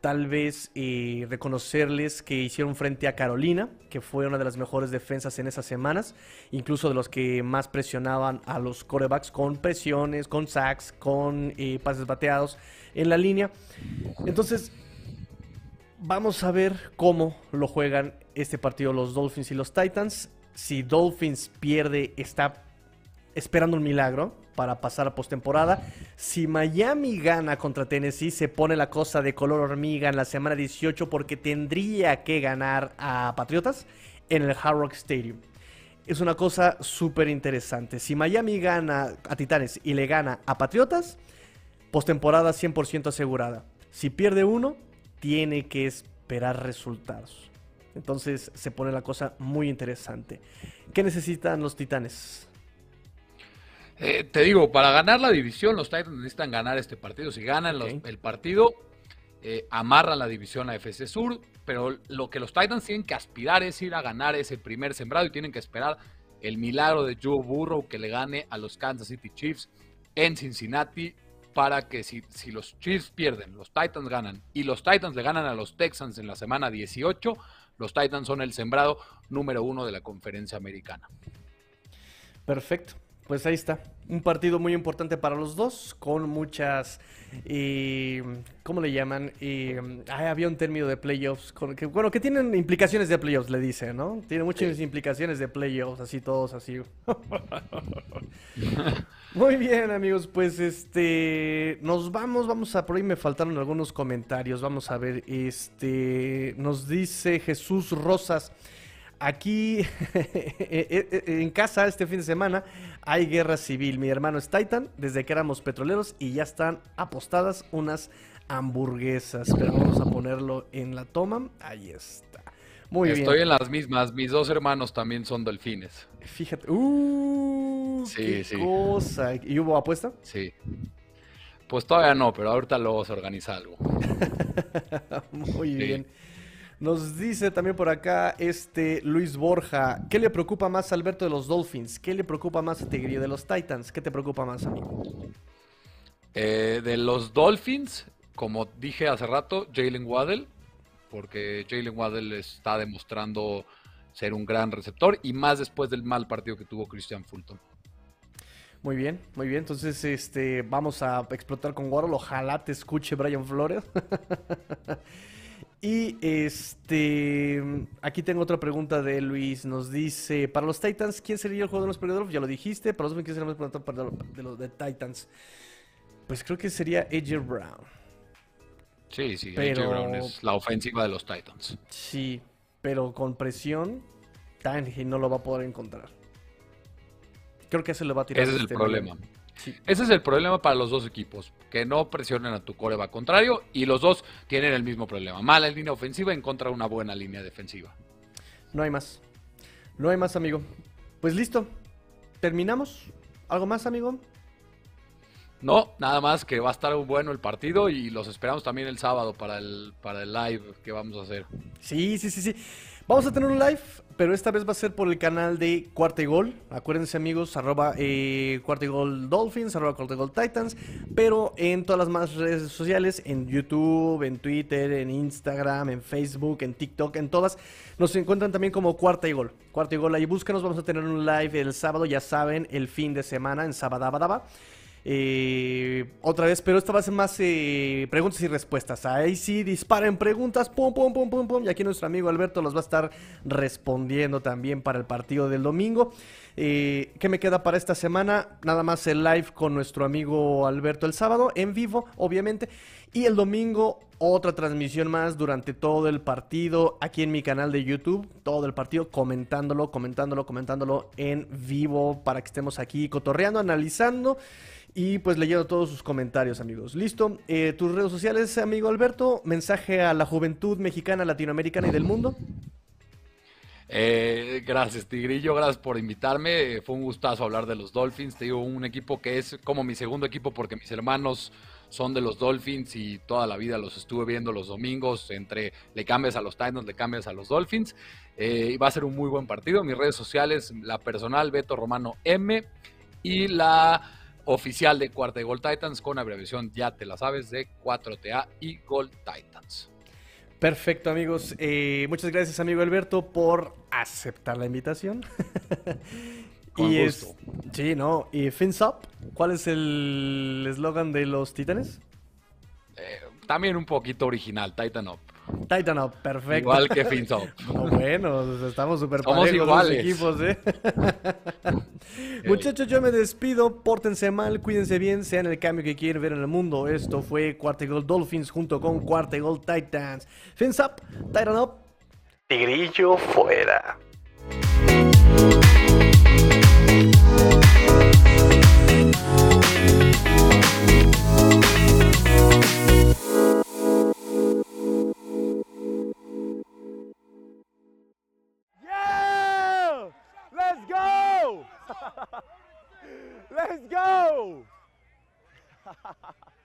S2: tal vez eh, reconocerles que hicieron frente a Carolina, que fue una de las mejores defensas en esas semanas, incluso de los que más presionaban a los corebacks con presiones, con sacks, con eh, pases bateados en la línea. Entonces, vamos a ver cómo lo juegan este partido los Dolphins y los Titans. Si Dolphins pierde, está esperando un milagro para pasar a postemporada. Si Miami gana contra Tennessee, se pone la cosa de color hormiga en la semana 18 porque tendría que ganar a Patriotas en el Hard Rock Stadium. Es una cosa súper interesante. Si Miami gana a Titanes y le gana a Patriotas, postemporada 100% asegurada. Si pierde uno, tiene que esperar resultados. Entonces se pone la cosa muy interesante. ¿Qué necesitan los Titanes?
S1: Eh, te digo, para ganar la división, los Titans necesitan ganar este partido. Si ganan el partido, eh, amarran la división a FC Sur. Pero lo que los Titans tienen que aspirar es ir a ganar ese primer sembrado y tienen que esperar el milagro de Joe Burrow que le gane a los Kansas City Chiefs en Cincinnati para que si, si los Chiefs pierden, los Titans ganan y los Titans le ganan a los Texans en la semana 18, los Titans son el sembrado número uno de la conferencia americana.
S2: Perfecto. Pues ahí está. Un partido muy importante para los dos, con muchas. Eh, ¿Cómo le llaman? Eh, había un término de playoffs. que, bueno, que tienen implicaciones de playoffs, le dice, ¿no? Tiene muchas implicaciones de playoffs, así todos así. muy bien, amigos. Pues este. Nos vamos, vamos a. Por ahí me faltaron algunos comentarios. Vamos a ver. Este. Nos dice Jesús Rosas. Aquí eh, eh, eh, en casa este fin de semana hay guerra civil. Mi hermano es Titan desde que éramos petroleros y ya están apostadas unas hamburguesas. Pero vamos a ponerlo en la toma. Ahí está.
S1: Muy bien. Estoy en las mismas. Mis dos hermanos también son delfines.
S2: Fíjate. Uh, qué cosa. ¿Y hubo apuesta?
S1: Sí. Pues todavía no, pero ahorita luego se organiza algo.
S2: Muy bien. Nos dice también por acá este Luis Borja, ¿qué le preocupa más a Alberto de los Dolphins? ¿Qué le preocupa más a Tigrillo de los Titans? ¿Qué te preocupa más, amigo?
S1: Eh, de los Dolphins, como dije hace rato, Jalen Waddell, porque Jalen Waddell está demostrando ser un gran receptor y más después del mal partido que tuvo Christian Fulton.
S2: Muy bien, muy bien. Entonces, este, vamos a explotar con Waddle. Ojalá te escuche Brian Flores. Y este aquí tengo otra pregunta de Luis. Nos dice: Para los Titans, ¿quién sería el jugador de los perdedores? Ya lo dijiste. Para los ¿quién sería el más para de los de Titans? Pues creo que sería AJ Brown.
S1: Sí, sí, pero... AJ Brown es la ofensiva de los Titans.
S2: Sí, pero con presión, Tangy no lo va a poder encontrar. Creo que se le va a tirar.
S1: Ese es el este problema. Ese es el problema para los dos equipos, que no presionen a tu coreba contrario y los dos tienen el mismo problema. Mala línea ofensiva en contra de una buena línea defensiva.
S2: No hay más. No hay más, amigo. Pues listo. ¿Terminamos? ¿Algo más, amigo?
S1: No, nada más que va a estar bueno el partido y los esperamos también el sábado para el, para el live que vamos a hacer.
S2: Sí, sí, sí, sí. Vamos a tener un live, pero esta vez va a ser por el canal de Cuarta y Gol. Acuérdense amigos, arroba eh, Cuarta y Gol Dolphins, arroba Cuarta y Gol Titans. Pero en todas las más redes sociales, en YouTube, en Twitter, en Instagram, en Facebook, en TikTok, en todas, nos encuentran también como Cuarta y Gol. Cuarta y Gol, ahí búscanos, vamos a tener un live el sábado, ya saben, el fin de semana en Sabadabadaba. Eh, otra vez, pero esta va a ser más eh, preguntas y respuestas. Ahí sí disparen preguntas, pum, pum, pum, pum, pum. Y aquí nuestro amigo Alberto los va a estar respondiendo también para el partido del domingo. Eh, ¿Qué me queda para esta semana? Nada más el live con nuestro amigo Alberto el sábado, en vivo, obviamente. Y el domingo, otra transmisión más durante todo el partido aquí en mi canal de YouTube. Todo el partido comentándolo, comentándolo, comentándolo en vivo para que estemos aquí cotorreando, analizando. Y pues leyendo todos sus comentarios, amigos. Listo. Eh, tus redes sociales, amigo Alberto. Mensaje a la juventud mexicana, latinoamericana y del mundo.
S1: Eh, gracias, Tigrillo. Gracias por invitarme. Fue un gustazo hablar de los Dolphins. Te digo, un equipo que es como mi segundo equipo porque mis hermanos son de los Dolphins y toda la vida los estuve viendo los domingos. Entre le cambias a los Titans, le cambias a los Dolphins. Eh, va a ser un muy buen partido. Mis redes sociales, la personal, Beto Romano M. Y la oficial de Cuarta y Gol Titans con abreviación, ya te la sabes, de 4TA y Gold Titans.
S2: Perfecto, amigos. Eh, muchas gracias, amigo Alberto, por aceptar la invitación.
S1: Con
S2: y
S1: gusto.
S2: es. Sí, ¿no? Y Fins Up, ¿cuál es el eslogan de los Titanes?
S1: Eh, también un poquito original, Titan Up.
S2: Titan Up, perfecto.
S1: Igual que Fins Up.
S2: No, bueno, estamos súper parejos los equipos, ¿eh? Muchachos, yo me despido. Pórtense mal, cuídense bien, sean el cambio que quieren ver en el mundo. Esto fue Cuarta Gol Dolphins junto con Cuarta Gol Titans. Fins Up, Titan Up. Tigrillo fuera. Let's go!